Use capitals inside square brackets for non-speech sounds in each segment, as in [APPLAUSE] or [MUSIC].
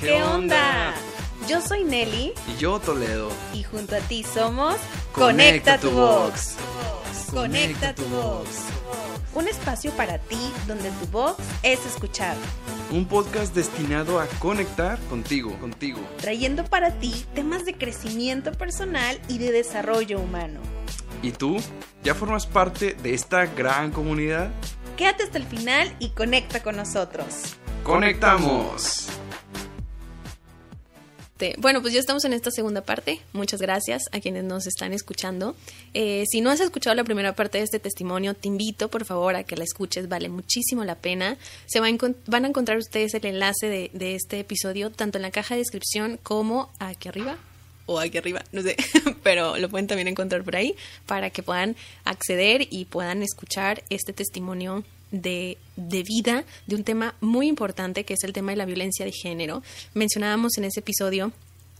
¿Qué onda? Yo soy Nelly. Y yo Toledo. Y junto a ti somos Conecta, tu Vox. Conecta tu Vox. Un espacio para ti donde tu voz es escuchada. Un podcast destinado a conectar contigo, contigo. Trayendo para ti temas de crecimiento personal y de desarrollo humano. ¿Y tú? ¿Ya formas parte de esta gran comunidad? Quédate hasta el final y conecta con nosotros. ¡Conectamos! Bueno, pues ya estamos en esta segunda parte. Muchas gracias a quienes nos están escuchando. Eh, si no has escuchado la primera parte de este testimonio, te invito por favor a que la escuches. Vale muchísimo la pena. Se van a encontrar ustedes el enlace de, de este episodio tanto en la caja de descripción como aquí arriba o aquí arriba, no sé, [LAUGHS] pero lo pueden también encontrar por ahí para que puedan acceder y puedan escuchar este testimonio de, de, vida de un tema muy importante que es el tema de la violencia de género. Mencionábamos en ese episodio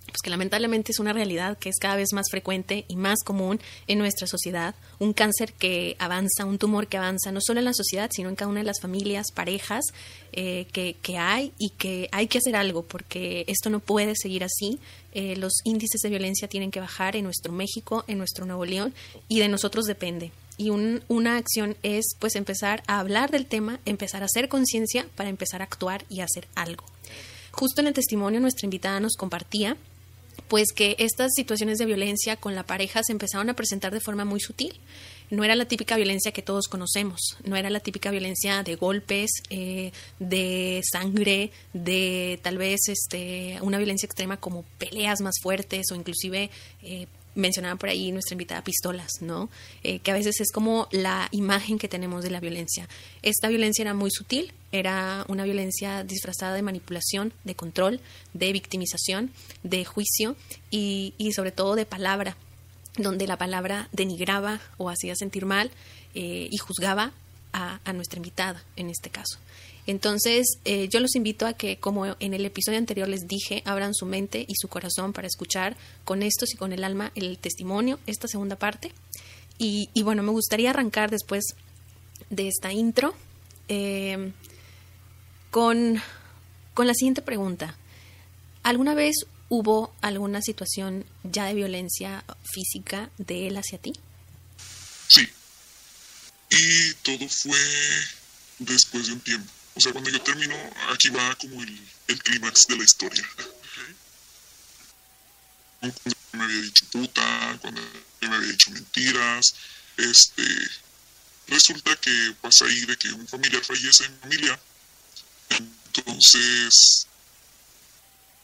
pues que lamentablemente es una realidad que es cada vez más frecuente y más común en nuestra sociedad, un cáncer que avanza, un tumor que avanza, no solo en la sociedad, sino en cada una de las familias, parejas eh, que, que, hay y que hay que hacer algo porque esto no puede seguir así. Eh, los índices de violencia tienen que bajar en nuestro México, en nuestro Nuevo León y de nosotros depende. Y un, una acción es pues empezar a hablar del tema, empezar a hacer conciencia para empezar a actuar y hacer algo. Justo en el testimonio nuestra invitada nos compartía pues que estas situaciones de violencia con la pareja se empezaron a presentar de forma muy sutil. No era la típica violencia que todos conocemos, no era la típica violencia de golpes, eh, de sangre, de tal vez este, una violencia extrema como peleas más fuertes o inclusive eh, mencionaba por ahí nuestra invitada pistolas, ¿no? Eh, que a veces es como la imagen que tenemos de la violencia. Esta violencia era muy sutil, era una violencia disfrazada de manipulación, de control, de victimización, de juicio y, y sobre todo de palabra, donde la palabra denigraba o hacía sentir mal eh, y juzgaba a, a nuestra invitada en este caso. Entonces, eh, yo los invito a que, como en el episodio anterior les dije, abran su mente y su corazón para escuchar con estos y con el alma el testimonio, esta segunda parte. Y, bueno, me gustaría arrancar después de esta intro eh, con, con la siguiente pregunta. ¿Alguna vez hubo alguna situación ya de violencia física de él hacia ti? Sí. Y todo fue después de un tiempo. O sea, cuando yo termino, aquí va como el, el clímax de la historia. Cuando me había dicho puta, cuando me había dicho mentiras, este, resulta que pasa ahí de que un familiar fallece en familia, entonces,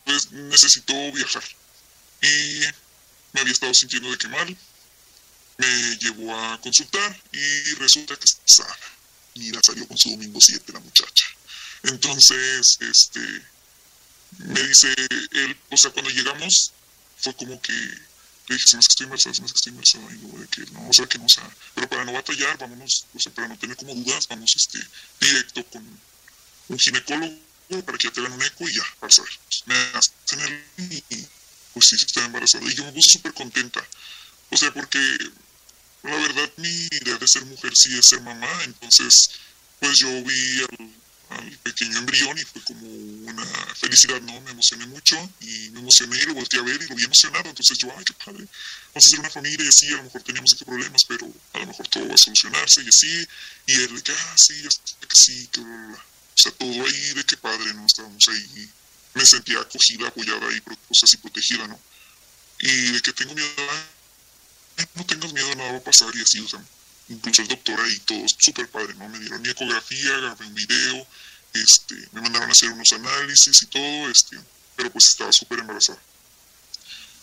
pues necesitó viajar. Y me había estado sintiendo de que mal, me llevó a consultar y resulta que está sana Mira, salió con su domingo 7 la muchacha. Entonces, este, me dice él, o sea, cuando llegamos, fue como que le dije, se me que estoy embarazada, se me que estoy embarazada, y luego de que no, o sea, que no, o sea, pero para no batallar, vámonos, o sea, para no tener como dudas, vamos, este, directo con un ginecólogo para que ya te hagan un eco y ya, para saber. Me hacen el y pues sí, estoy embarazada. Y yo me puse súper contenta. O sea, porque la verdad mi idea de ser mujer sí es ser mamá, entonces pues yo vi al, pequeño embrión y fue como una felicidad, ¿no? Me emocioné mucho y me emocioné y lo volteé a ver y lo vi emocionado, entonces yo, ay, qué padre, vamos a ser una familia y así, a lo mejor teníamos estos problemas, pero a lo mejor todo va a solucionarse y así, y él que, ah, sí, que sí, que O sea, todo ahí de qué padre, ¿no? Estábamos ahí, me sentía acogida, apoyada y, o sea, así protegida, ¿no? Y de que tengo miedo no tengas miedo, nada va a pasar y así, o sea, incluso el doctor ahí, todo súper padre, ¿no? Me dieron mi ecografía, grabé un video, este, me mandaron a hacer unos análisis y todo, este, pero pues estaba súper embarazada.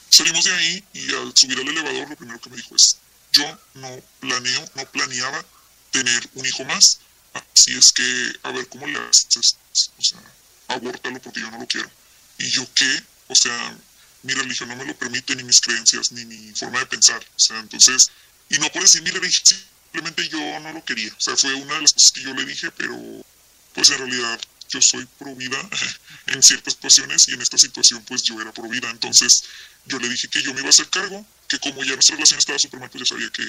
Salimos de ahí y al subir al elevador lo primero que me dijo es, yo no planeo, no planeaba tener un hijo más, así es que a ver cómo le haces, o sea, abórtalo porque yo no lo quiero. Y yo qué, o sea, mi religión no me lo permite, ni mis creencias, ni mi forma de pensar. O sea, entonces, y no por decir mi religión, simplemente yo no lo quería. O sea, fue una de las cosas que yo le dije, pero pues en realidad yo soy pro vida [LAUGHS] en ciertas situaciones y en esta situación pues yo era pro vida. Entonces yo le dije que yo me iba a hacer cargo, que como ya nuestra relación estaba súper mal, pues ya sabía que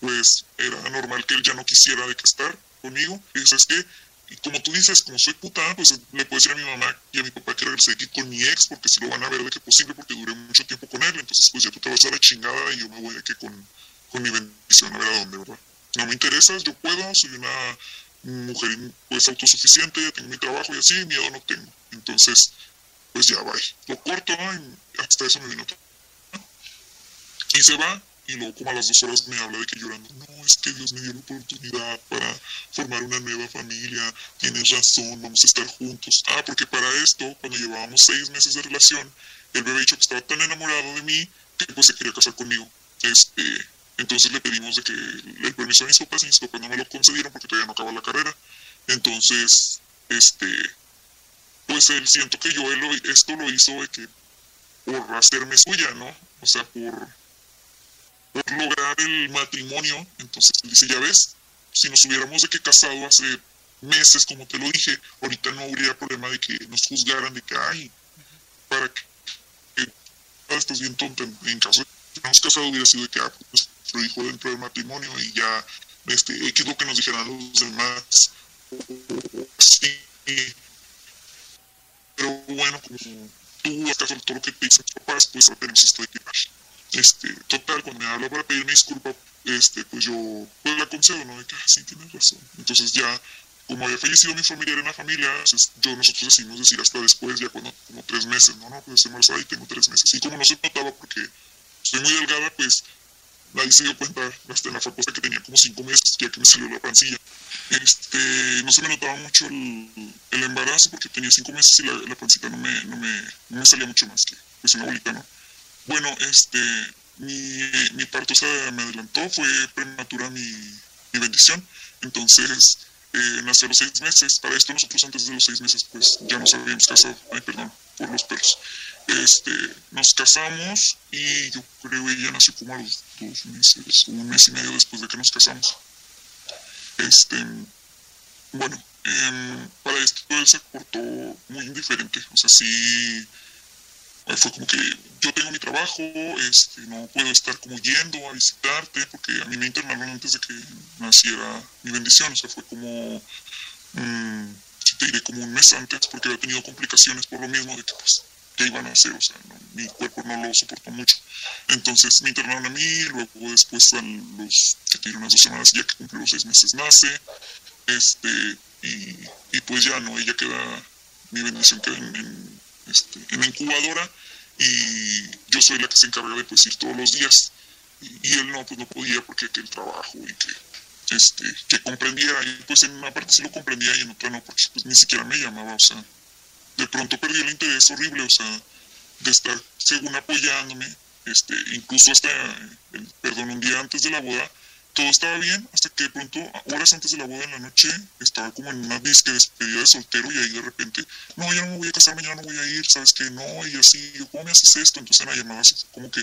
pues era normal que él ya no quisiera de que estar conmigo. Y eso es que como tú dices, como soy puta, pues le puedo decir a mi mamá y a mi papá que regrese aquí con mi ex, porque si lo van a ver de que posible, porque duré mucho tiempo con él, entonces pues ya tú te vas a la chingada y yo me voy de aquí con, con mi bendición a ver a dónde, ¿verdad? No me interesas, yo puedo, soy una mujer pues autosuficiente, ya tengo mi trabajo y así, miedo no tengo. Entonces, pues ya, bye. Lo corto y hasta eso me vino. Y se va, y luego como a las dos horas me habla de que llorando, no, es que Dios me dio la oportunidad para formar una nueva familia, tienes razón, vamos a estar juntos. Ah, porque para esto, cuando llevábamos seis meses de relación, él me había dicho que estaba tan enamorado de mí que pues se quería casar conmigo. Este, entonces le pedimos de que el permiso a mis papás y mis papás no me lo concedieron porque todavía no acaba la carrera. Entonces, este, pues él siento que yo él, esto lo hizo de que por hacerme suya, ¿no? O sea, por lograr el matrimonio. Entonces dice, ya ves, si nos hubiéramos de que casado hace meses, como te lo dije, ahorita no habría problema de que nos juzgaran de que, ay, para que, estás bien tonta. En, caso de que nos casado hubiera sido de que, ah, pues, nuestro hijo dentro del matrimonio y ya, este, X lo que nos dijeran los demás. Sí. Pero bueno, como tú, acaso todo lo que te dicen tus papás, pues tenemos esto de que, este, total, cuando me habla para pedirme disculpa, este, pues yo pues la concedo, ¿no? De que, ah, sí, tienes razón. Entonces ya, como había fallecido mi familiar en la familia, pues yo nosotros decidimos decir hasta después, ya cuando, como tres meses, ¿no? No, pues estoy embarazada y tengo tres meses. Y como no se notaba porque estoy muy delgada, pues nadie se dio cuenta hasta en la facultad que tenía como cinco meses, ya que me salió la pancilla. Este, no se me notaba mucho el, el embarazo porque tenía cinco meses y la, la pancita no me, no, me, no me salía mucho más que pues una bolita, ¿no? Bueno, este, mi, parto se me adelantó, fue prematura mi, bendición. Entonces, eh, nació a los seis meses. Para esto nosotros antes de los seis meses, pues ya nos habíamos casado. Ay, perdón, por los perros. Este, nos casamos y yo creo que ella nació como a los dos meses, un mes y medio después de que nos casamos. Este, bueno, eh, para esto él se portó muy indiferente. O sea, sí fue como que yo tengo mi trabajo, este, no puedo estar como yendo a visitarte, porque a mí me internaron antes de que naciera mi bendición, o sea, fue como, mmm, te diré, como un mes antes, porque había tenido complicaciones por lo mismo de que, pues, ¿qué iban a hacer? O sea, mi cuerpo no lo soportó mucho. Entonces me internaron a mí, luego después a los, que tiene unas dos semanas, ya que cumplió los seis meses, nace, este, y, y pues ya, ¿no? Ella queda, mi bendición queda en este, en la incubadora y yo soy la que se encarga de pues ir todos los días y, él no pues no podía porque que el trabajo y que este que comprendiera y pues en una parte sí lo comprendía y en otra no porque pues ni siquiera me llamaba o sea de pronto perdí el interés horrible o sea de estar según apoyándome este incluso hasta el, perdón un día antes de la boda todo estaba bien hasta que de pronto, horas antes de la boda en la noche, estaba como en una disque despedida de soltero y ahí de repente, no, ya no me voy a casar, mañana no voy a ir, ¿sabes qué? No, y así, ¿cómo me haces esto? Entonces en la llamada así como que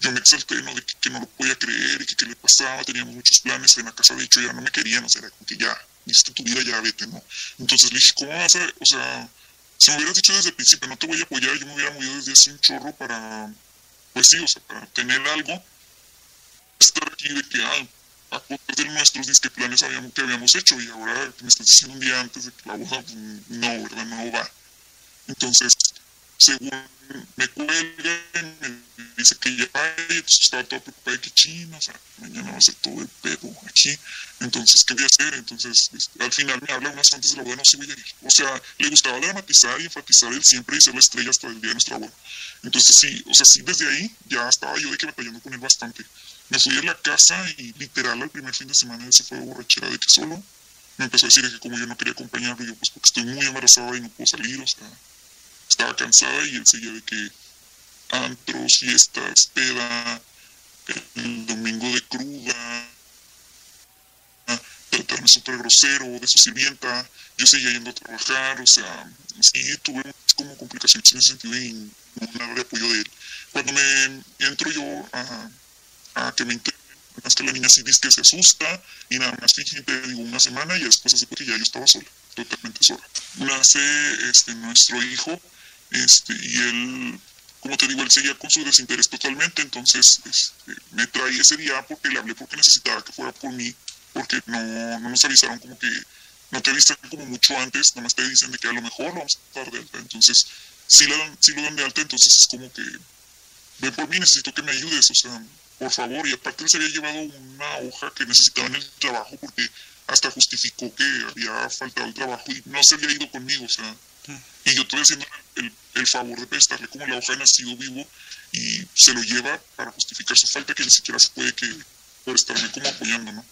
yo me exalté, ¿no? De que, no lo podía creer y que qué le pasaba, teníamos muchos planes en la casa, de hecho ya no me querían, o sea, era como que ya, listo tu vida, ya vete, ¿no? Entonces le dije, ¿cómo vas a, o sea, si me hubieras dicho desde el principio, no te voy a apoyar, yo me hubiera movido desde hace un chorro para, pues sí, o sea, para tener algo, estar aquí de que, ah, a de nuestros disque planes habíamos, que habíamos hecho y ahora me estás diciendo un día antes de que la boda, pues, no, ¿verdad? No va. Entonces, según me cuelga, me dice que ya va, entonces estaba todo preocupado que chino, o sea, mañana va a ser todo el pedo aquí. Entonces, ¿qué voy a hacer? Entonces, al final me habla unas antes de la boda, no, sí voy a ir. O sea, le gustaba dramatizar y enfatizar el siempre y ser la estrella hasta el día de nuestra boda. Entonces, sí, o sea, sí, desde ahí ya estaba yo de que batallando con él bastante. Me fui a la casa y literal al primer fin de semana se fue a borrachera de que solo. Me empezó a decir que como yo no quería acompañarlo, yo pues porque estoy muy embarazada y no puedo salir, o sea, estaba cansada y él seguía de que antros, fiestas, peda, el domingo de cruda, tratarme súper grosero, de su sirvienta, yo seguía yendo a trabajar, o sea, sí tuve como complicaciones en ese sentido y no nada de apoyo de él. Cuando me entro yo a a que me. Es que la niña sí dice que se asusta y nada más fíjate, digo, una semana y después hace que ya yo estaba sola, totalmente sola. Nace este, nuestro hijo este, y él, como te digo, él seguía con su desinterés totalmente, entonces este, me traí ese día porque le hablé porque necesitaba que fuera por mí, porque no, no nos avisaron como que no te avisan como mucho antes, nada más te dicen de que a lo mejor vamos a dar de alta. Entonces, si, la si lo dan de alta, entonces es como que, por mí, necesito que me ayudes, o sea, por favor. Y aparte se había llevado una hoja que necesitaba en el trabajo porque hasta justificó que había faltado el trabajo y no se había ido conmigo, o sea, y yo estoy haciendo el, el, favor de prestarle como la hoja de nacido vivo y se lo lleva para justificar su falta que ni siquiera se puede que por estarme como apoyando, ¿no?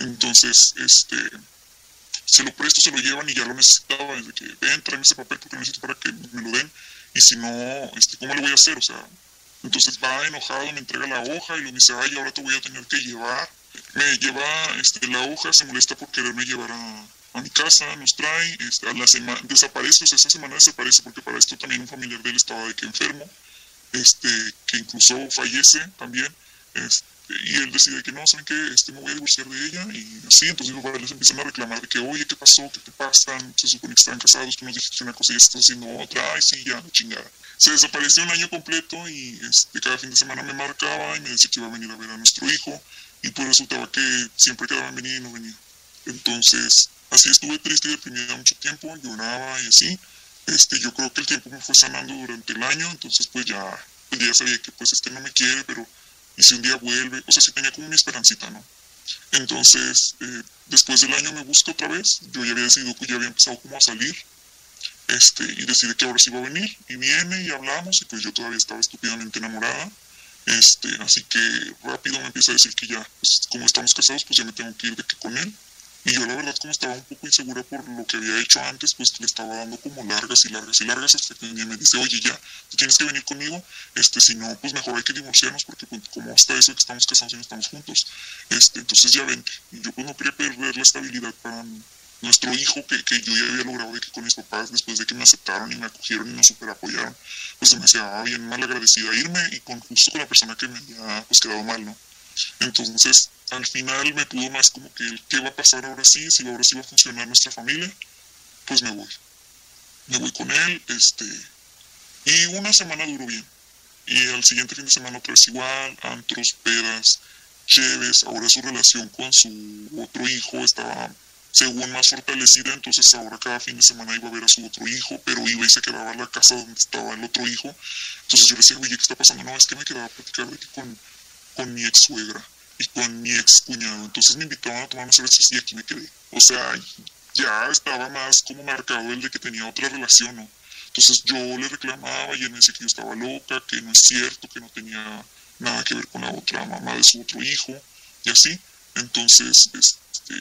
Entonces, este, se lo presto, se lo llevan y ya lo necesitaba, desde que ven, tráeme ese papel porque lo necesito para que me lo den, y si no, este, ¿cómo le voy a hacer? O sea, entonces va enojado, me entrega la hoja y lo dice, ay, ahora te voy a tener que llevar. Me lleva este, la hoja, se molesta por quererme llevar a, a mi casa, nos trae, este, a la semana, desaparece, o sea, esa semana desaparece porque para esto también un familiar de él estaba de que enfermo, este, que incluso fallece también, este, y él decide que no, ¿saben qué? Este, me voy a divorciar de ella y así, entonces los padres empiezan a reclamar que, oye, ¿qué pasó? ¿Qué te pasa? Se supone que están casados, que nos dijiste una cosa y estás haciendo otra, ay, sí, ya, chingada. Se desapareció un año completo y este, cada fin de semana me marcaba y me decía que iba a venir a ver a nuestro hijo y pues resultaba que siempre quedaba en venir y no venía. Entonces, así estuve triste y deprimida mucho tiempo, lloraba y así. Este, yo creo que el tiempo me fue sanando durante el año, entonces pues ya, el día sabía que pues este no me quiere, pero y si un día vuelve, o sea, sí tenía como mi esperancita, ¿no? Entonces, eh, después del año me busca otra vez, yo ya había decidido que ya había empezado como a salir, este, y decidí que ahora sí iba a venir, y viene y hablamos, y pues yo todavía estaba estúpidamente enamorada, este, así que rápido me empieza a decir que ya, pues, como estamos casados, pues ya me tengo que ir de que con él, y yo la verdad como estaba un poco insegura por lo que había hecho antes, pues le estaba dando como largas y largas y largas hasta que me dice, oye ya, tú tienes que venir conmigo, este, si no, pues mejor hay que divorciarnos porque pues, como hasta eso que estamos casados y no estamos juntos, este, entonces ya vente. Y yo pues no quería perder la estabilidad para nuestro hijo que, que yo ya había logrado de que con mis papás, después de que me aceptaron y me acogieron y me super apoyaron, pues hacía bien mal agradecida irme y con justo con la persona que me había pues quedado mal, ¿no? Entonces, al final me pudo más como que qué va a pasar ahora sí, si ahora sí va a funcionar nuestra familia, pues me voy. Me voy con él, este, y una semana duró bien. Y al siguiente fin de semana otra vez igual, antros, pedas, chéves, ahora su relación con su otro hijo estaba según más fortalecida, entonces ahora cada fin de semana iba a ver a su otro hijo, pero iba y se quedaba en la casa donde estaba el otro hijo. Entonces yo le decía, oye, ¿qué está pasando? No, es que me quedaba a platicar con, con mi ex suegra y con mi ex cuñado. Entonces me invitaban a tomar unas cervezas y aquí me quedé. O sea, ya estaba más como marcado el de que tenía otra relación, ¿no? Entonces yo le reclamaba y él me decía que yo estaba loca, que no es cierto, que no tenía nada que ver con la otra mamá de su otro hijo, y así. Entonces, este,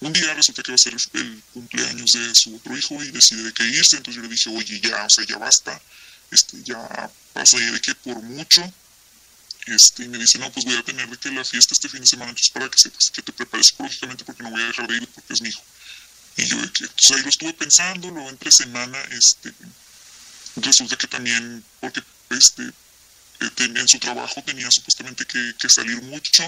un día resulta que va a ser el cumpleaños de su otro hijo y decide que irse. Entonces yo le dije, oye, ya, o sea, ya basta, este, ya pasa de que por mucho este, y me dice, no, pues voy a tener que la fiesta este fin de semana, entonces para que sepas que te prepares psicológicamente porque no voy a dejar de ir porque es mi hijo. Y yo, entonces ahí lo estuve pensando, luego entre semana, este, resulta que también, porque este, eh, en su trabajo tenía supuestamente que, que, salir mucho,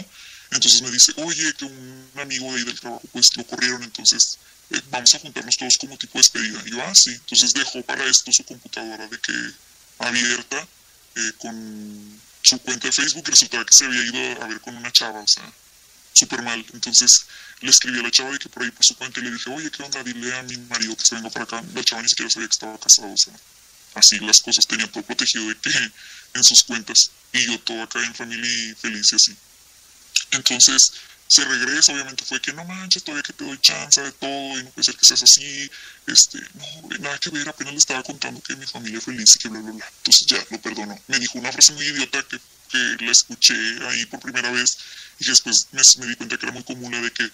entonces me dice, oye, que un amigo de ahí del trabajo, pues lo corrieron, entonces eh, vamos a juntarnos todos como tipo de despedida. Y yo, ah, sí, entonces dejó para esto su computadora de que abierta, eh, con su cuenta de Facebook resultaba que se había ido a ver con una chava, o sea, súper mal. Entonces le escribí a la chava de que por ahí por su cuenta y le dije, oye, ¿qué onda? Dile a mi marido que se venga para acá. La chava ni siquiera sabía que estaba casado, o sea, así las cosas, tenía todo protegido de que en sus cuentas y yo todo acá en familia y feliz y así. Entonces se regresa, obviamente fue que no manches, todavía que te doy chance de todo y no puede ser que seas así, este, no, nada que ver, apenas le estaba contando que mi familia es feliz y que bla, bla, bla. Entonces ya lo perdono. Me dijo una frase muy idiota que, que la escuché ahí por primera vez y después me, me, di cuenta que era muy común la de que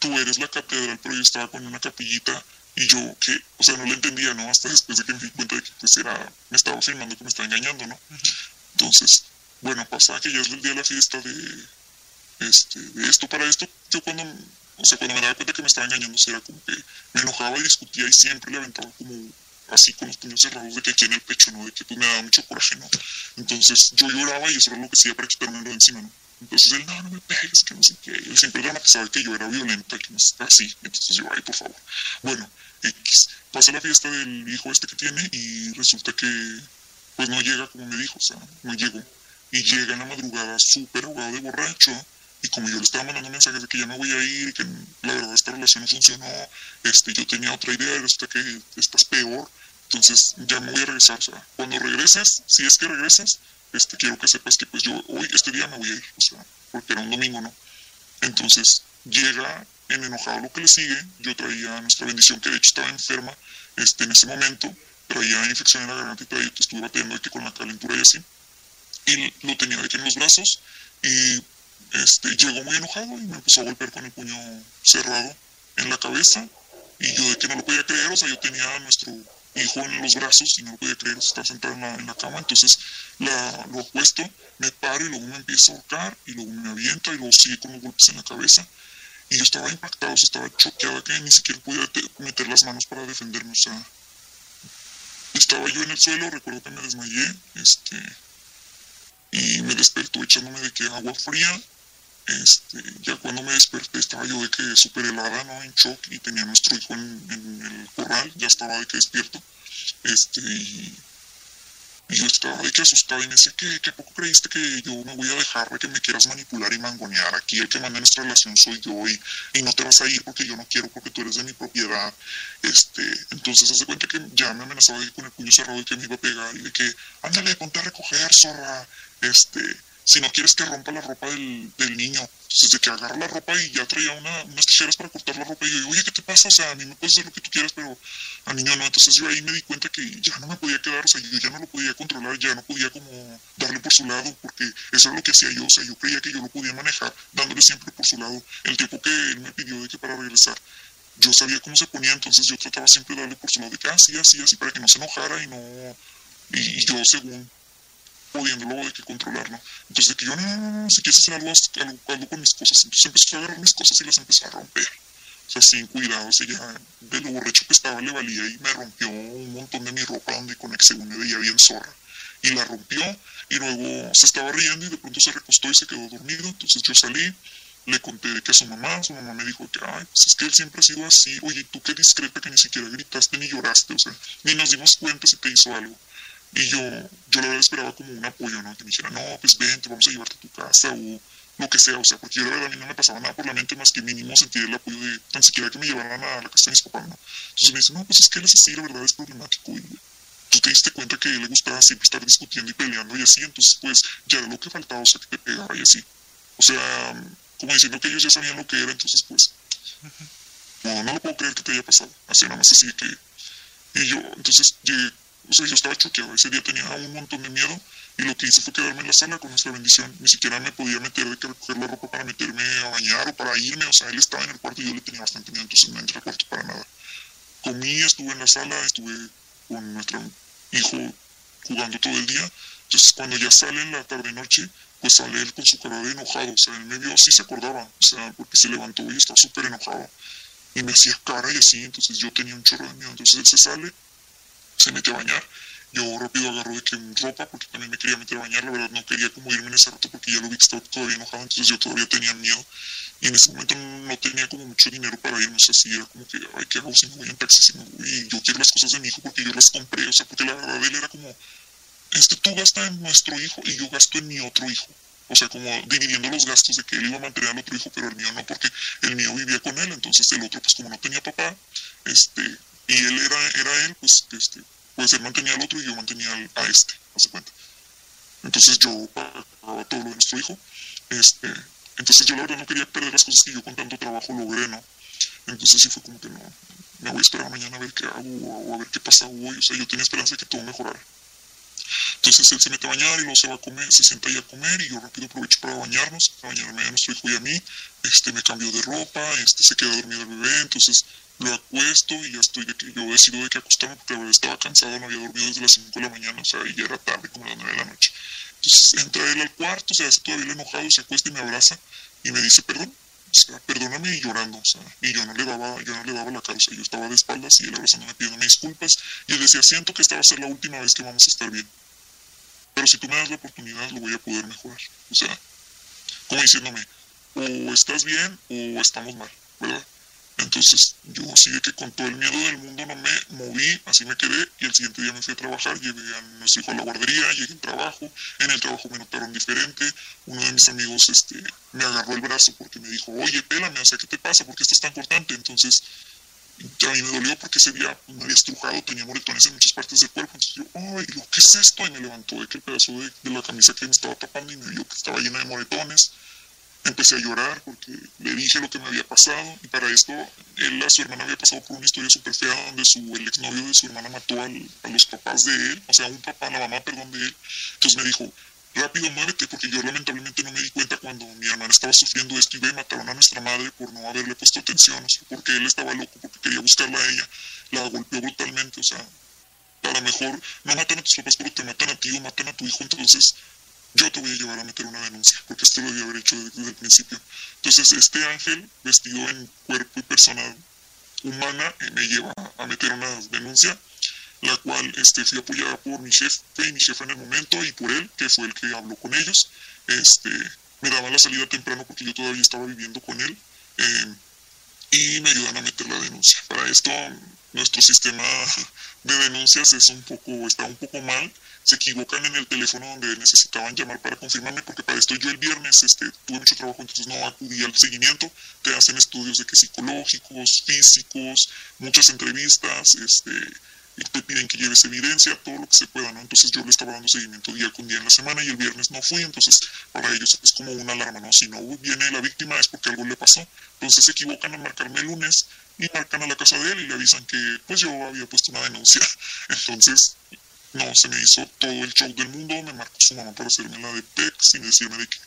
tú eres la catedral, pero yo estaba con una capillita y yo que, o sea, no lo entendía, ¿no? Hasta después de que me di cuenta de que pues era, me estaba filmando que me estaba engañando, ¿no? Entonces, bueno, pasa que ya es el día de la fiesta de, este, esto para esto, yo cuando, o sea, cuando me daba cuenta que me estaba engañando, era como que me enojaba y discutía y siempre le aventaba como así con los puños cerrados de que aquí en el pecho, ¿no? De que pues me daba mucho coraje, ¿no? Entonces yo lloraba y eso era lo que hacía para quitarme de encima, ¿no? Entonces él, no, no me pegues, que no sé qué. Él siempre dramatizaba que yo era violenta, que no sé, así. Entonces yo, ay, por favor. Bueno, X. Pasa la fiesta del hijo este que tiene y resulta que, pues no llega como me dijo, o sea, no llegó. Y llega en la madrugada súper ahogado de borracho y como yo le estaba mandando mensajes de que ya me voy a ir que la verdad esta relación no funcionó, este, yo tenía otra idea y resulta que estás peor, entonces ya me voy a regresar. O sea, cuando regreses, si es que regresas, este, quiero que sepas que pues yo hoy, este día me voy a ir, o sea, porque era un domingo, ¿no? Entonces llega en enojado lo que le sigue, yo traía nuestra bendición que de hecho estaba enferma este, en ese momento, traía infección en la garganta y todavía estuve batiendo que con la calentura y así, y lo tenía de que en los brazos y este, llegó muy enojado y me empezó a golpear con el puño cerrado en la cabeza. Y yo de que no lo podía creer, o sea, yo tenía a nuestro hijo en los brazos y no lo podía creer, estaba sentado en la, en la cama, entonces lo apuesto, me paro y luego me empieza a ahorcar y luego me avienta y luego sigue con los golpes en la cabeza. Y yo estaba impactado, o sea, estaba choqueada que ni siquiera podía meter las manos para defenderme, o sea, estaba yo en el suelo, recuerdo que me desmayé, este, y me despertó echándome de que agua fría, este, ya cuando me desperté estaba yo de que súper helada, ¿no? En shock y tenía nuestro hijo en, en, el corral, ya estaba de que despierto, este, y y yo estaba de que asustado y me decía, ¿qué, ¿qué poco creíste que yo me voy a dejar de que me quieras manipular y mangonear? Aquí el que manda nuestra relación soy yo y, y, no te vas a ir porque yo no quiero, porque tú eres de mi propiedad. Este, entonces hace cuenta que ya me amenazaba con el puño cerrado y que me iba a pegar y de que, ándale, ponte a recoger, zorra. Este, si no quieres que rompa la ropa del, del niño. Entonces, de que agarra la ropa y ya traía una, unas tijeras para cortar la ropa. Y yo digo, oye, ¿qué te pasa? O sea, a mí me puedes hacer lo que tú quieras, pero a niño no. Entonces, yo ahí me di cuenta que ya no me podía quedar, o sea, yo ya no lo podía controlar, ya no podía como darle por su lado, porque eso es lo que hacía yo. O sea, yo creía que yo lo podía manejar, dándole siempre por su lado. El tiempo que él me pidió de que para regresar, yo sabía cómo se ponía, entonces yo trataba siempre de darle por su lado, de que así, así, así, para que no se enojara y no. Y yo, según pudiéndolo de que controlarlo. Entonces, de que yo, no, no, si quieres hacer algo, algo, algo, con mis cosas. Entonces empecé a agarrar mis cosas y las empecé a romper. O sea, sin cuidado, o sea, ya de lo borracho que estaba le valía y me rompió un montón de mi ropa donde con según me veía bien zorra. Y la rompió y luego se estaba riendo y de pronto se recostó y se quedó dormido. Entonces yo salí, le conté que a su mamá, su mamá me dijo que, ay, pues es que él siempre ha sido así. Oye, tú qué discreta que ni siquiera gritaste ni lloraste, o sea, ni nos dimos cuenta si te hizo algo. Y yo, yo la verdad esperaba como un apoyo, ¿no? Que me dijera, no, pues vente, vamos a llevarte a tu casa o lo que sea, o sea, porque yo la verdad a mí no me pasaba nada por la mente más que mínimo sentir el apoyo de tan siquiera que me llevaran a la casa de mis papás, ¿no? Entonces me dice, no, pues es que él es así, la verdad es problemático y tú te diste cuenta que a él le gustaba siempre estar discutiendo y peleando y así, entonces pues ya era lo que faltaba, o sea, que te pegaba y así. O sea, como diciendo que ellos ya sabían lo que era, entonces pues, no, no lo puedo creer que te haya pasado, así nada más así que... Y yo, entonces llegué o sea, yo estaba choqueado, ese día tenía un montón de miedo y lo que hice fue quedarme en la sala con nuestra bendición. Ni siquiera me podía meter de que recoger la ropa para meterme a bañar o para irme. O sea, él estaba en el cuarto y yo le tenía bastante miedo, entonces no entré al cuarto para nada. Comí, estuve en la sala, estuve con nuestro hijo jugando todo el día. Entonces, cuando ya sale en la tarde-noche, pues sale él con su cara de enojado. O sea, él me vio así, se acordaba. O sea, porque se levantó y estaba súper enojado. Y me hacía cara y así, entonces yo tenía un chorro de miedo. Entonces él se sale se mete a bañar. Yo rápido agarro de que ropa porque también me quería meter a bañar, la verdad no quería como irme en ese rato porque ya lo vi que estaba todavía enojado, entonces yo todavía tenía miedo. Y en ese momento no tenía como mucho dinero para irme, o sea, si era como que, ay, ¿qué hago si me voy en taxi? Si me voy? Y yo quiero las cosas de mi hijo porque yo las compré, o sea, porque la verdad él era como, este, tú gastas en nuestro hijo y yo gasto en mi otro hijo. O sea, como dividiendo los gastos de que él iba a mantener al otro hijo, pero el mío no, porque el mío vivía con él, entonces el otro, pues como no tenía papá, este, y él era, era él, pues, este, pues él mantenía al otro y yo mantenía al, a este, hace cuenta. Entonces yo pagaba todo lo de nuestro hijo. Este, entonces yo la verdad no quería perder las cosas que yo con tanto trabajo logré, ¿no? Entonces sí fue como que no, me voy a esperar mañana a ver qué hago o a ver qué pasa hoy. O sea, yo tenía esperanza de que todo mejorara. Entonces él se mete a bañar y luego se va a comer, se sienta ahí a comer y yo rápido aprovecho para bañarnos, para bañarme a nuestro hijo y a mí. Este, me cambio de ropa, este, se queda dormido el bebé, entonces lo acuesto y ya estoy de que yo decido de que acostarme porque la verdad estaba cansado, no había dormido desde las 5 de la mañana, o sea, y ya era tarde, como las 9 de la noche. Entonces entra él al cuarto, se hace todavía enojado, se acuesta y me abraza y me dice perdón, sea, perdóname y llorando, o sea, y yo no le daba, yo no le daba la cara, yo estaba de espaldas y él abrazándome pidiéndome disculpas y él decía, siento que esta va a ser la última vez que vamos a estar bien, pero si tú me das la oportunidad lo voy a poder mejorar, o sea, como diciéndome, o estás bien o estamos mal, ¿verdad? Entonces yo así de que con todo el miedo del mundo no me moví, así me quedé y el siguiente día me fui a trabajar, llevé a nuestro hijo a la guardería, llegué al trabajo, en el trabajo me notaron diferente, uno de mis amigos este, me agarró el brazo porque me dijo, oye, pélame, o sea, ¿qué te pasa? ¿Por qué estás tan cortante? Entonces a mí me dolió porque ese día me había estrujado, tenía moretones en muchas partes del cuerpo, entonces yo, ay, ¿qué es esto? Y me levantó de que el pedazo de, de la camisa que me estaba tapando y me vio que estaba llena de moretones empecé a llorar porque le dije lo que me había pasado y para esto él a su hermana había pasado por una historia súper fea donde su, el exnovio de su hermana mató al, a los papás de él, o sea, un papá, la mamá, perdón, de él. Entonces me dijo, rápido muévete porque yo lamentablemente no me di cuenta cuando mi hermana estaba sufriendo esto y ve, mataron a nuestra madre por no haberle puesto atención, o sea, porque él estaba loco, porque quería buscarla a ella, la golpeó brutalmente, o sea, a lo mejor no matan a tus papás pero te matan a ti o matan a tu hijo, entonces yo te voy a llevar a meter una denuncia, porque esto lo debía haber hecho desde el principio. Entonces, este ángel, vestido en cuerpo y persona humana, eh, me lleva a meter una denuncia, la cual este, fui apoyada por mi jefe y mi jefe en el momento, y por él, que fue el que habló con ellos. Este, me daban la salida temprano porque yo todavía estaba viviendo con él, eh, y me ayudan a meter la denuncia. Para esto, nuestro sistema de denuncias es un poco, está un poco mal se equivocan en el teléfono donde necesitaban llamar para confirmarme, porque para esto yo el viernes este, tuve mucho trabajo, entonces no acudí al seguimiento, te hacen estudios de que psicológicos, físicos, muchas entrevistas, este, y te piden que lleves evidencia, todo lo que se pueda, ¿no? Entonces yo le estaba dando seguimiento día con día en la semana y el viernes no fui, entonces para ellos es como una alarma, ¿no? Si no viene la víctima es porque algo le pasó. Entonces se equivocan a marcarme el lunes y marcan a la casa de él y le avisan que pues yo había puesto una denuncia. [LAUGHS] Entonces no, se me hizo todo el show del mundo, me marcó su mamá para hacerme la de PEC sin decirme de que,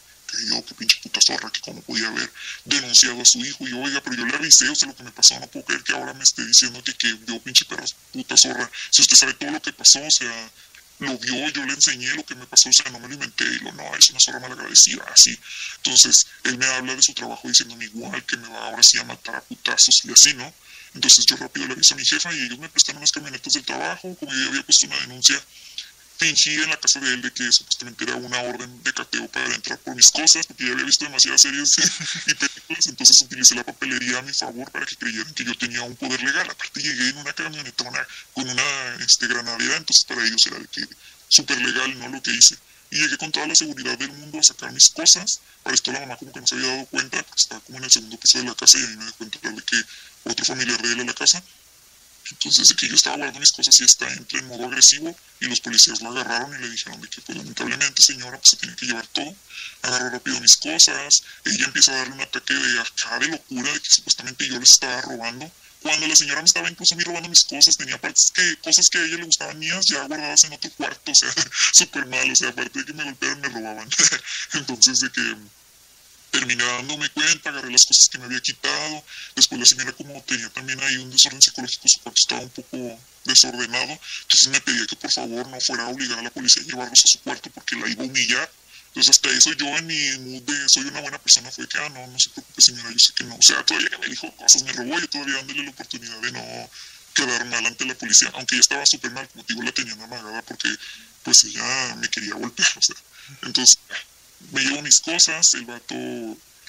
yo, que pinche puta zorra, que cómo podía haber denunciado a su hijo. Y yo, oiga, pero yo le avisé, o sea, lo que me pasó, no puedo creer que ahora me esté diciendo que, que yo, pinche perra, puta zorra. Si usted sabe todo lo que pasó, o sea, lo vio, yo le enseñé lo que me pasó, o sea, no me lo inventé, y lo, no, es una zorra malagradecida, así. Entonces, él me habla de su trabajo diciéndome igual que me va ahora sí a matar a putazos y así, ¿no? Entonces yo rápido le aviso a mi jefa y ellos me prestan unas camionetas del trabajo, como yo había puesto una denuncia fingí en la casa de él de que supuestamente era una orden de cateo para entrar por mis cosas, porque ya había visto demasiadas series [LAUGHS] y películas, entonces utilicé la papelería a mi favor para que creyeran que yo tenía un poder legal. Aparte llegué en una camionetona con una este, granadera, entonces para ellos era de súper legal, ¿no? Lo que hice. Y llegué con toda la seguridad del mundo a sacar mis cosas. Para esto la mamá como que no se había dado cuenta, porque estaba como en el segundo piso de la casa y ahí me di cuenta de que otro familiar de él a la casa. Entonces, de que yo estaba guardando mis cosas y está entra en modo agresivo y los policías lo agarraron y le dijeron de que, pues lamentablemente, señora, pues se tiene que llevar todo. Agarró rápido mis cosas. Ella empieza a darle un ataque de acá de locura de que supuestamente yo les estaba robando. Cuando la señora me estaba incluso a mí robando mis cosas, tenía partes que, cosas que a ella le gustaban mías ya guardadas en otro cuarto, [LAUGHS] o sea, súper mal, o sea, aparte de que me golpearon, me robaban. [LAUGHS] Entonces, de que terminé dándome cuenta, agarré las cosas que me había quitado, después la señora como tenía también ahí un desorden psicológico, su cuarto estaba un poco desordenado, entonces me pedía que por favor no fuera a obligar a la policía a llevarlos a su cuarto porque la iba a humillar. Entonces hasta eso yo en mi mood de soy una buena persona fue que, ah, no, no se preocupe señora, yo sé que no. O sea, todavía me dijo cosas, me robó, yo todavía dándole la oportunidad de no quedar mal ante la policía, aunque ella estaba súper mal, como digo, la tenían amagada porque pues ella me quería golpear, o sea. Entonces me llevo mis cosas, el vato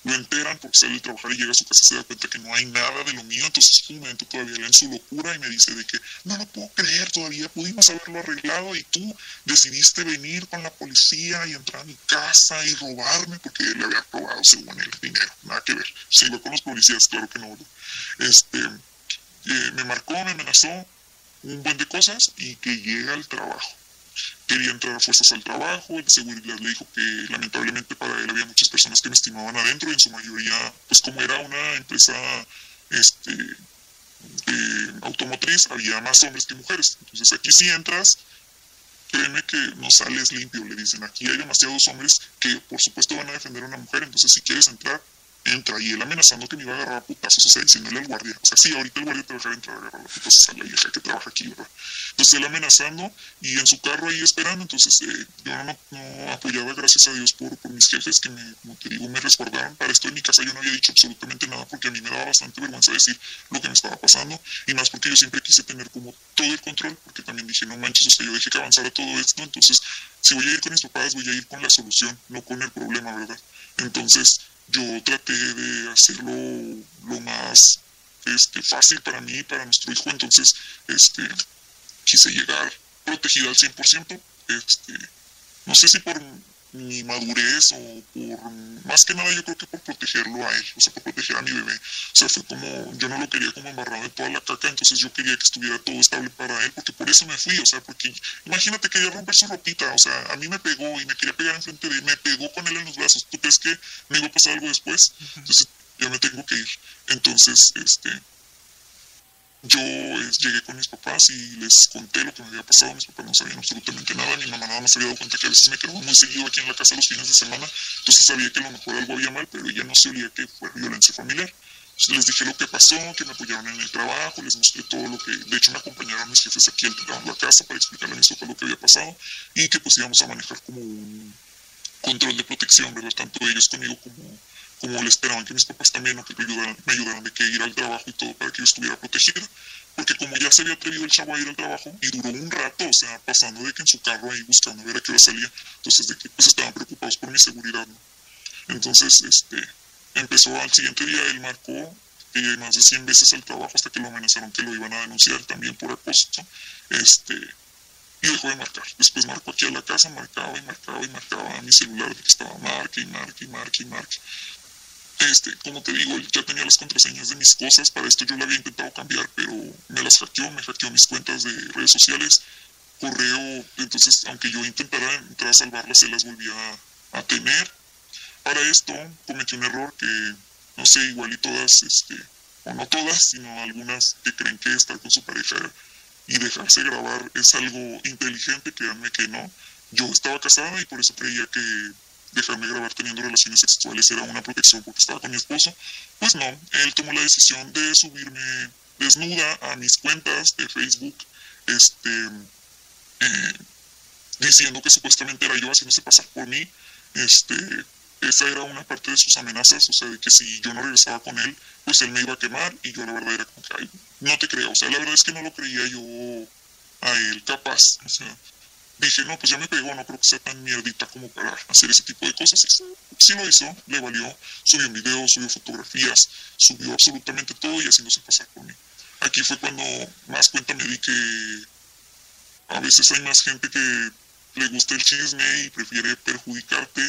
lo enteran porque sale de trabajar y llega a su casa y se da cuenta que no hay nada de lo mío, entonces un momento todavía él en su locura y me dice de que no lo puedo creer, todavía pudimos haberlo arreglado y tú decidiste venir con la policía y entrar a mi casa y robarme porque le había robado según el dinero, nada que ver, se iba con los policías, claro que no, este, eh, me marcó, me amenazó un buen de cosas y que llega al trabajo quería entrar fuerzas al trabajo, el seguridad le dijo que lamentablemente para él había muchas personas que me estimaban adentro y en su mayoría, pues como era una empresa este, automotriz, había más hombres que mujeres. Entonces aquí si entras, créeme que no sales limpio, le dicen, aquí hay demasiados hombres que por supuesto van a defender a una mujer, entonces si quieres entrar, entra y él amenazando que me iba a agarrar a putazos, o sea, diciéndole al guardia, o sea, sí, ahorita el guardia te va a dejar entrar a agarrar a putazos a la vieja que trabaja aquí, ¿verdad? Entonces él amenazando y en su carro ahí esperando, entonces eh, yo no, no, apoyaba, gracias a Dios, por, por mis jefes que me, como te digo, me resguardaron. Para esto en mi casa yo no había dicho absolutamente nada porque a mí me daba bastante vergüenza decir lo que me estaba pasando y más porque yo siempre quise tener como todo el control, porque también dije, no manches, o sea, yo dije que avanzara todo esto, entonces si voy a ir con mis papás, voy a ir con la solución, no con el problema, ¿verdad? Entonces, yo traté de hacerlo lo más este, fácil para mí y para nuestro hijo, entonces este, quise llegar protegida al 100%, este, no sé si por mi madurez o por, más que nada yo creo que por protegerlo a él, o sea, por proteger a mi bebé. O sea, fue como, yo no lo quería como embarrado de toda la caca, entonces yo quería que estuviera todo estable para él, porque por eso me fui, o sea, porque imagínate que quería romper su ropita, o sea, a mí me pegó y me quería pegar enfrente de él, me pegó con él en los brazos, ¿tú crees que me iba a pasar algo después? Entonces ya me tengo que ir. Entonces, este, yo llegué con mis papás y les conté lo que me había pasado. Mis papás no sabían absolutamente nada. Mi mamá nada más había dado cuenta que a veces me quedaba muy seguido aquí en la casa los fines de semana. Entonces sabía que a lo mejor algo había mal, pero ella no se olía que fue violencia familiar. Les dije lo que pasó, que me apoyaron en el trabajo, les mostré todo lo que. De hecho, me acompañaron mis jefes aquí a la casa para explicarle a mis papás lo que había pasado y que pues íbamos a manejar como un control de protección, ¿verdad? Tanto ellos conmigo como como le esperaban que mis papás también que me ayudaran, me ayudaran de que ir al trabajo y todo para que yo estuviera protegida. Porque como ya se había atrevido el chavo a ir al trabajo y duró un rato, o sea, pasando de que en su carro ahí buscando a ver a qué hora salía, entonces de que pues estaban preocupados por mi seguridad, ¿no? Entonces, este, empezó al siguiente día, él marcó eh, más de 100 veces al trabajo hasta que lo amenazaron que lo iban a denunciar también por acoso, este, y dejó de marcar. Después marcó aquí a la casa, marcaba y marcaba y marcaba a mi celular que estaba marque y marque y marque y marque. Este, como te digo, ya tenía las contraseñas de mis cosas, para esto yo la había intentado cambiar, pero me las hackeó, me hackeó mis cuentas de redes sociales, correo, entonces aunque yo intentara entrar a salvarlas, se las volvía a, tener. Para esto cometí un error que, no sé, igual y todas, este, o no todas, sino algunas que creen que estar con su pareja y dejarse grabar es algo inteligente, créanme que no. Yo estaba casada y por eso creía que dejarme grabar teniendo relaciones sexuales era una protección porque estaba con mi esposo. Pues no, él tomó la decisión de subirme desnuda a mis cuentas de Facebook, este, eh, diciendo que supuestamente era yo haciéndose pasar por mí. Este, esa era una parte de sus amenazas, o sea, de que si yo no regresaba con él, pues él me iba a quemar y yo la verdad era como que, no te creo, o sea, la verdad es que no lo creía yo a él capaz, o sea, dije, no, pues ya me pegó, no creo que sea tan mierdita como para hacer ese tipo de cosas. Sí lo hizo, le valió, subió un video, subió fotografías, subió absolutamente todo y haciéndose pasar por mí. Aquí fue cuando más cuenta me di que a veces hay más gente que le gusta el chisme y prefiere perjudicarte,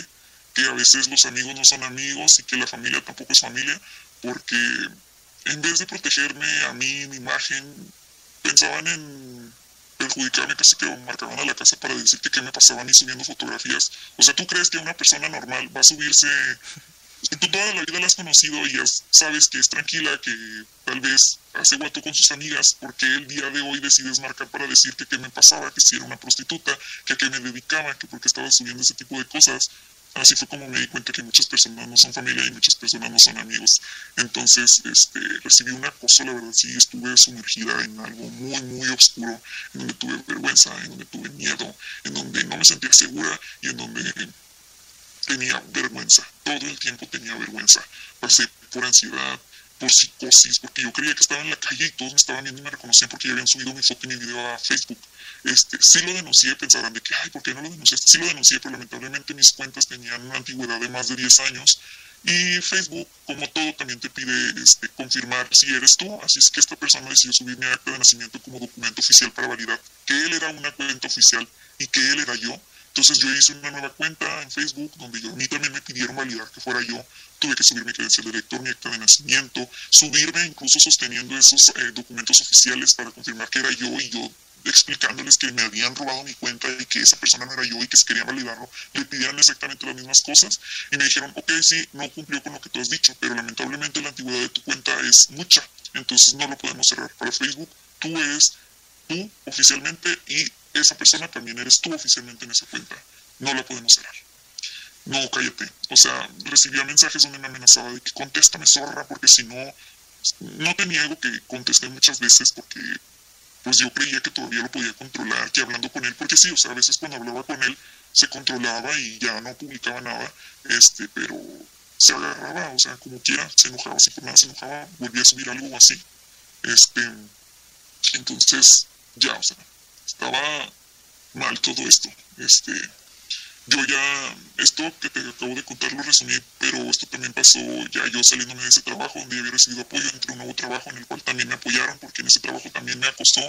que a veces los amigos no son amigos y que la familia tampoco es familia, porque en vez de protegerme a mí, mi imagen, pensaban en perjudicarme casi que marcaban a la casa para decirte qué me pasaban y subiendo fotografías. O sea, ¿tú crees que una persona normal va a subirse... tú toda la vida la has conocido y ya sabes que es tranquila, que tal vez hace guato con sus amigas, porque el día de hoy decides marcar para decirte qué me pasaba, que si era una prostituta, que a qué me dedicaba, que porque estaba subiendo ese tipo de cosas así fue como me di cuenta que muchas personas no son familia y muchas personas no son amigos. Entonces, este, recibí un acoso, la verdad, sí, estuve sumergida en algo muy, muy oscuro, en donde tuve vergüenza, en donde tuve miedo, en donde no me sentía segura y en donde tenía vergüenza. Todo el tiempo tenía vergüenza. Pasé por ansiedad, por psicosis, porque yo creía que estaba en la calle y todos me estaban viendo y me reconocían porque ya habían subido mi foto y mi video a Facebook. Este, sí lo denuncié, pensaban de que, ay, ¿por qué no lo denunciaste? Sí lo denuncié, pero lamentablemente mis cuentas tenían una antigüedad de más de 10 años y Facebook, como todo, también te pide este, confirmar si eres tú. Así es que esta persona decidió subir mi acta de nacimiento como documento oficial para validar que él era una cuenta oficial y que él era yo. Entonces yo hice una nueva cuenta en Facebook donde yo, a mí también me pidieron validar que fuera yo. Tuve que subir mi credencial de lector, mi acta de nacimiento, subirme incluso sosteniendo esos eh, documentos oficiales para confirmar que era yo y yo explicándoles que me habían robado mi cuenta y que esa persona no era yo y que si querían validarlo, le pidieron exactamente las mismas cosas y me dijeron, ok, sí, no cumplió con lo que tú has dicho, pero lamentablemente la antigüedad de tu cuenta es mucha, entonces no lo podemos cerrar. Para Facebook, tú eres tú oficialmente y esa persona también eres tú oficialmente en esa cuenta. No la podemos cerrar. No, cállate. O sea, recibía mensajes donde me amenazaba de que contéstame zorra, porque si no, no te niego que contesté muchas veces porque pues yo creía que todavía lo podía controlar, que hablando con él, porque sí, o sea, a veces cuando hablaba con él se controlaba y ya no publicaba nada, este, pero se agarraba, o sea, como quiera, se enojaba, si por se enojaba, volvía a subir algo así. Este, entonces, ya, o sea, estaba mal todo esto. Este, yo ya, esto que te acabo de contar lo resumí, pero esto también pasó ya yo saliéndome de ese trabajo donde había recibido apoyo, entre un nuevo trabajo en el cual también me apoyaron, porque en ese trabajo también me acostó,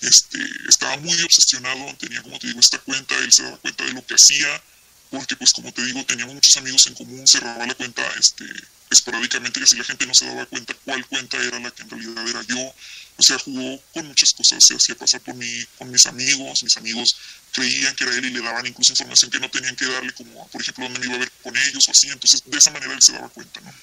este, estaba muy obsesionado, tenía como te digo esta cuenta, él se daba cuenta de lo que hacía, porque pues como te digo, teníamos muchos amigos en común, cerraba la cuenta este, esporádicamente, que si la gente no se daba cuenta cuál cuenta era la que en realidad era yo, o sea, jugó con muchas cosas, se hacía pasar por mí, con mis amigos, mis amigos creían que era él y le daban incluso información que no tenían que darle, como por ejemplo dónde me iba a ver con ellos o así, entonces de esa manera él se daba cuenta, ¿no?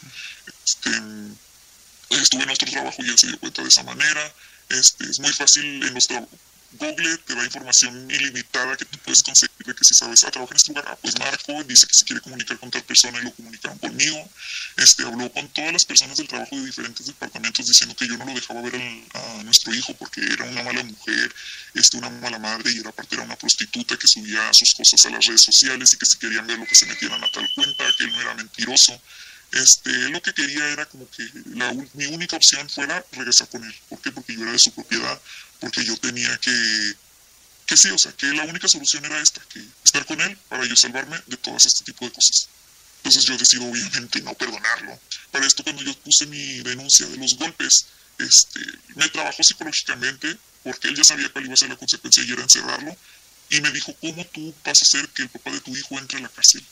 Este, estuve en otro trabajo y él se dio cuenta de esa manera, este, es muy fácil en los trabajos Google te da información ilimitada que tú puedes conseguir de que si sabes, ah, trabajar en este lugar, ah, pues Marco dice que se quiere comunicar con tal persona y lo comunicaron conmigo. Este, habló con todas las personas del trabajo de diferentes departamentos diciendo que yo no lo dejaba ver a nuestro hijo porque era una mala mujer, este, una mala madre y era aparte era una prostituta que subía sus cosas a las redes sociales y que si querían ver lo que se metieran a tal cuenta, que él no era mentiroso. Este, lo que quería era como que la, mi única opción fuera regresar con él. ¿Por qué? Porque yo era de su propiedad, porque yo tenía que, que sí, o sea, que la única solución era esta, que estar con él para yo salvarme de todas este tipo de cosas. Entonces yo decido obviamente no perdonarlo. Para esto cuando yo puse mi denuncia de los golpes, este, me trabajó psicológicamente porque él ya sabía cuál iba a ser la consecuencia y era encerrarlo. Y me dijo, ¿cómo tú vas a hacer que el papá de tu hijo entre a la cárcel?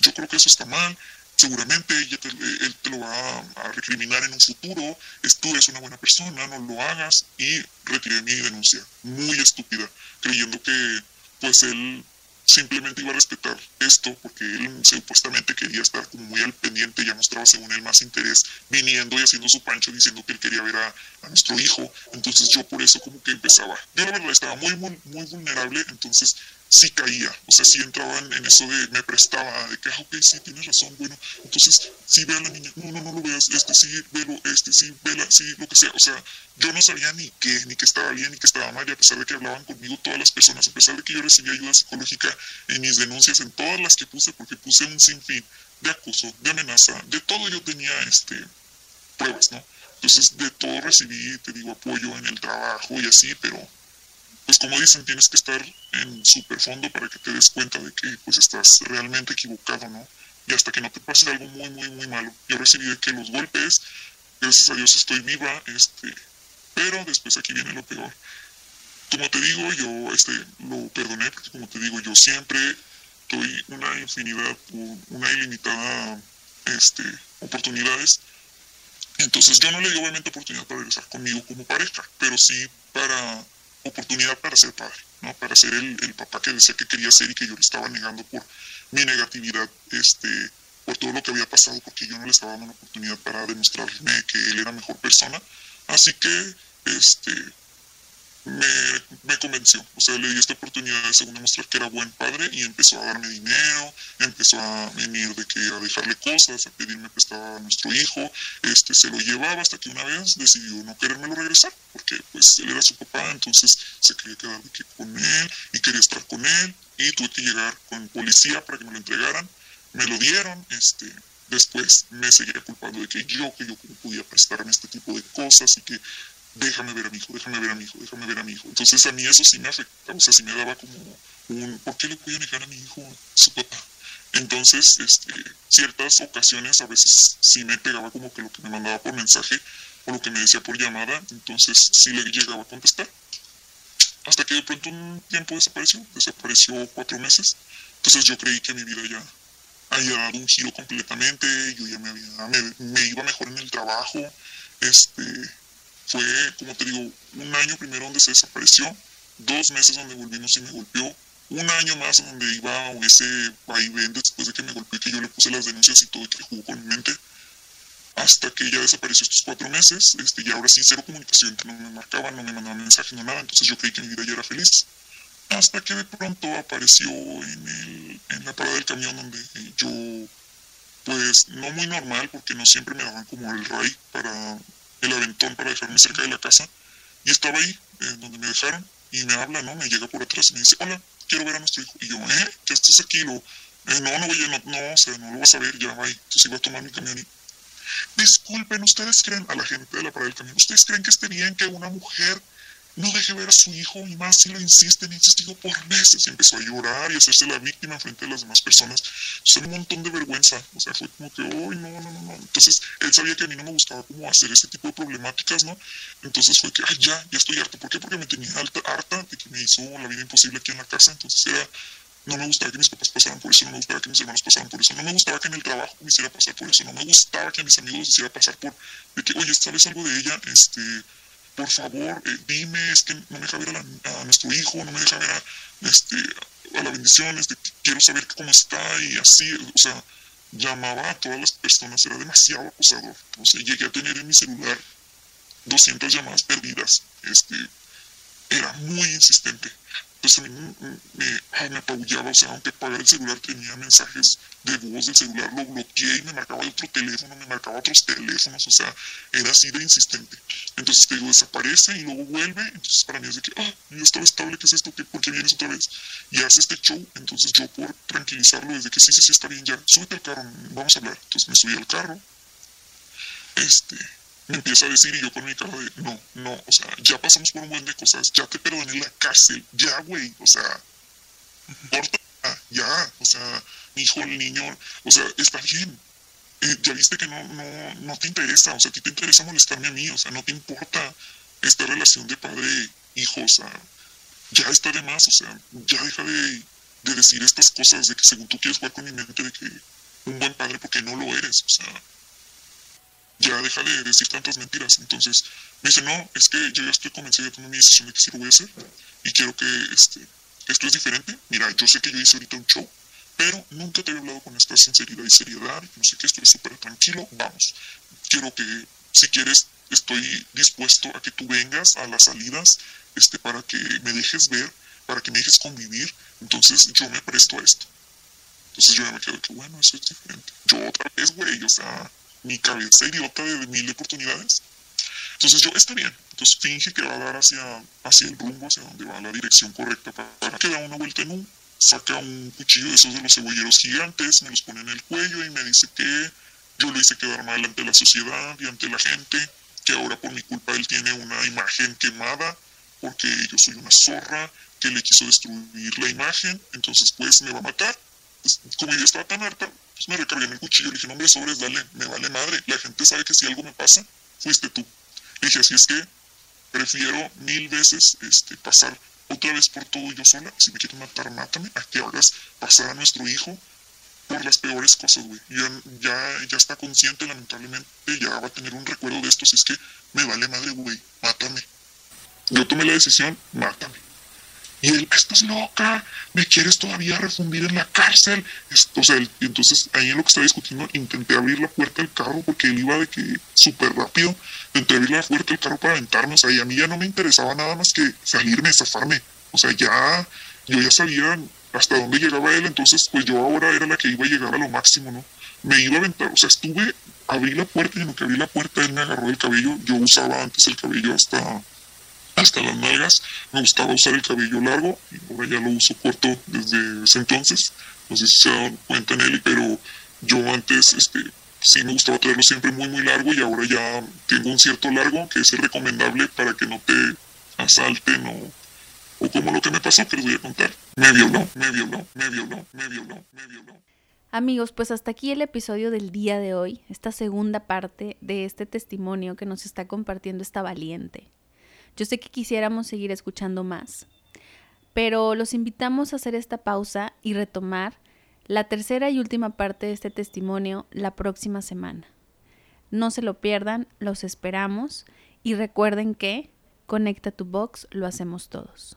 Yo creo que eso está mal, seguramente ella te, él te lo va a, recriminar en un futuro, tú eres una buena persona, no lo hagas, y retiré mi denuncia, muy estúpida, creyendo que pues él simplemente iba a respetar esto porque él supuestamente quería estar como muy al pendiente, ya mostraba según él más interés viniendo y haciendo su pancho diciendo que él quería ver a, nuestro hijo, entonces yo por eso como que empezaba, yo la verdad estaba muy, muy vulnerable, entonces sí caía, o sea, sí entraba en, eso de, me prestaba, de que, ah, ok, sí, tienes razón, bueno, entonces, sí, ve a la niña, no, no, no lo veas, este, sí, velo, este, sí, vela, sí, lo que sea, o sea, yo no sabía ni qué, ni que estaba bien, ni que estaba mal, y a pesar de que hablaban conmigo todas las personas, a pesar de que yo recibía ayuda psicológica en mis denuncias, en todas las que puse, porque puse un sinfín de acoso, de amenaza, de todo yo tenía, este, pruebas, ¿no? Entonces, de todo recibí, te digo, apoyo en el trabajo y así, pero pues como dicen, tienes que estar en super fondo para que te des cuenta de que pues estás realmente equivocado, ¿no? Y hasta que no te pase algo muy, muy, muy malo. Yo recibí que los golpes, gracias a Dios estoy viva, este, pero después aquí viene lo peor. Como te digo, yo este, lo perdoné, porque como te digo, yo siempre doy una infinidad, una ilimitada este, oportunidades. Entonces yo no le di obviamente oportunidad para regresar conmigo como pareja, pero sí para oportunidad para ser padre, ¿no? para ser el, papá que decía que quería ser y que yo le estaba negando por mi negatividad, este, por todo lo que había pasado, porque yo no le estaba dando una oportunidad para demostrarme que él era mejor persona. Así que, este, me, me, convenció. O sea, le di esta oportunidad de según demostrar que era buen padre y empezó a darme dinero, empezó a venir de que a dejarle cosas, a pedirme prestado a nuestro hijo, este, se lo llevaba hasta que una vez decidió no querérmelo regresar, porque pues él era su papá, entonces se quería quedar de que con él y quería estar con él. Y tuve que llegar con policía para que me lo entregaran, me lo dieron, este, después me seguía culpando de que yo, que yo podía prestarme este tipo de cosas y que déjame ver a mi hijo, déjame ver a mi hijo, déjame ver a mi hijo. Entonces a mí eso sí me afectaba, o sea, sí me daba como un, ¿por qué le voy a negar a mi hijo su papá? Entonces, este, ciertas ocasiones a veces sí me pegaba como que lo que me mandaba por mensaje o lo que me decía por llamada, entonces sí le llegaba a contestar. Hasta que de pronto un tiempo desapareció, desapareció cuatro meses. Entonces yo creí que mi vida ya había dado un giro completamente, yo ya me, iba mejor en el trabajo, este, fue, como te digo, un año primero donde se desapareció, dos meses donde volvimos y me golpeó, un año más donde iba ese vaivén después de que me golpeó, que yo le puse las denuncias y todo, que jugó con mi mente, hasta que ya desapareció estos cuatro meses, este, y ahora sí, cero comunicación, que no me marcaban, no me mandaban mensajes, no nada, entonces yo creí que mi vida ya era feliz. Hasta que de pronto apareció en, el, en la parada del camión donde yo, pues, no muy normal, porque no siempre me daban como el ray para el aventón para dejarme cerca de la casa. Y estaba ahí, eh, donde me dejaron, y me habla, ¿no? Me llega por atrás y me dice, hola, quiero ver a nuestro hijo. Y yo, ¿eh? ¿Qué estás aquí? Lo, eh, no, no voy a, no, no, o sea, no lo vas a ver, ya, va. Entonces iba a tomar mi camión y... Disculpen, ¿ustedes creen, a la gente de la parada del camión, ¿ustedes creen que esté bien que una mujer no deje ver a su hijo y más si lo insiste, me insistido por meses y empezó a llorar y a hacerse la víctima frente a las demás personas. Entonces, un montón de vergüenza, o sea, fue como que, uy, no, no, no, no. Entonces, él sabía que a mí no me gustaba como hacer ese tipo de problemáticas, ¿no? Entonces fue que, ay, ya, ya estoy harto. ¿Por qué? Porque me tenía alta, harta de que me hizo la vida imposible aquí en la casa. Entonces era, no me gustaba que mis papás pasaran por eso, no me gustaba que mis hermanos pasaran por eso, no me gustaba que en el trabajo me hiciera pasar por eso, no me gustaba que a mis amigos hiciera pasar por, de que, oye, ¿sabes algo de ella? Este por favor, eh, dime, es que no me deja ver a, nuestro hijo, no me deja ver a, este, a la bendición, quiero saber cómo está y así, o sea, llamaba a todas las personas, era demasiado acosador. O sea, llegué a tener en mi celular 200 llamadas perdidas, este, era muy insistente. Entonces a mí me, me, apabullaba, o sea, aunque apagara el celular tenía mensajes de voz del celular, lo bloqueé y me marcaba otro teléfono, me marcaba otros teléfonos, o sea, era así de insistente. Entonces te digo, desaparece y luego vuelve, entonces para mí es de que, ah, yo estaba estable, ¿qué es esto? ¿Por qué vienes otra vez? Y hace este show, entonces yo por tranquilizarlo, desde que sí, sí, sí, está bien, ya, súbete al carro, vamos a hablar. Entonces me subí al carro, este, me empieza a decir y yo con mi cara de, no, no, o sea, ya pasamos por un buen de cosas, ya te perdoné la cárcel, ya, güey, o sea, corta, ya, o sea, mi hijo, el niño, o sea, está bien. Eh, ya viste que no, no, no te interesa, o sea, a ti te interesa molestarme a mí, o sea, no te importa esta relación de padre-hijo, o sea, ya está de más, o sea, ya deja de, de decir estas cosas de que según tú quieres jugar con mi mente de que un buen padre porque no lo eres, o sea, ya deja de decir tantas mentiras. Entonces me dice, no, es que yo ya estoy convencido de tomar mi decisión de que sí lo voy a hacer y quiero que este, esto es diferente. Mira, yo sé que yo hice ahorita un show, pero nunca te he hablado con esta sinceridad y seriedad, no sé qué, estoy súper tranquilo, vamos. Quiero que, si quieres, estoy dispuesto a que tú vengas a las salidas este, para que me dejes ver, para que me dejes convivir. Entonces yo me presto a esto. Entonces yo me quedo que, bueno, eso es diferente. Yo otra vez, güey, o sea, mi cabeza idiota de mil oportunidades. Entonces yo, está bien. Entonces finge que va a dar hacia, hacia el rumbo, hacia donde va la dirección correcta para, que da una vuelta en un, saca un cuchillo de esos de los cebolleros gigantes, me los pone en el cuello y me dice que yo lo hice quedar mal ante la sociedad y ante la gente, que ahora por mi culpa él tiene una imagen quemada, porque yo soy una zorra, que le quiso destruir la imagen, entonces pues me va a matar. Como yo estaba tan harta, pues me recargué en el cuchillo, le dije, no hombre, sobres, dale, me vale madre, la gente sabe que si algo me pasa, fuiste tú. Le dije, así es que prefiero mil veces este, pasar otra vez por todo yo sola, si me quieres matar, mátame, a que hagas pasar a nuestro hijo por las peores cosas, güey. Ya, ya, ya está consciente, lamentablemente, ya va a tener un recuerdo de esto, si es que me vale madre, güey, mátame. Yo tomé la decisión, mátame. Y él, estás loca, me quieres todavía refundir en la cárcel. O sea, entonces ahí en lo que estaba discutiendo, intenté abrir la puerta del carro porque él iba de que súper rápido. Intenté abrir la puerta del carro para aventarnos. ahí a mí ya no me interesaba nada más que salirme, zafarme. O sea, ya, yo ya sabía hasta dónde llegaba él, entonces pues yo ahora era la que iba a llegar a lo máximo, ¿no? Me iba a aventar, o sea, estuve, abrí la puerta y en lo que abrí la puerta él me agarró el cabello. Yo usaba antes el cabello hasta hasta las nalgas. Me gustaba usar el cabello largo y ahora ya lo uso corto desde ese entonces. No sé si se dan cuenta en él, pero yo antes este, sí me gustaba traerlo siempre muy muy largo y ahora ya tengo un cierto largo que es recomendable para que no te asalten o, o como lo que me pasó que les voy a contar. Me violó, me violó, me violó, me violó, me violó. Amigos, pues hasta aquí el episodio del día de hoy, esta segunda parte de este testimonio que nos está compartiendo esta valiente. Yo sé que quisiéramos seguir escuchando más, pero los invitamos a hacer esta pausa y retomar la tercera y última parte de este testimonio la próxima semana. No se lo pierdan, los esperamos y recuerden que Conecta tu Box lo hacemos todos.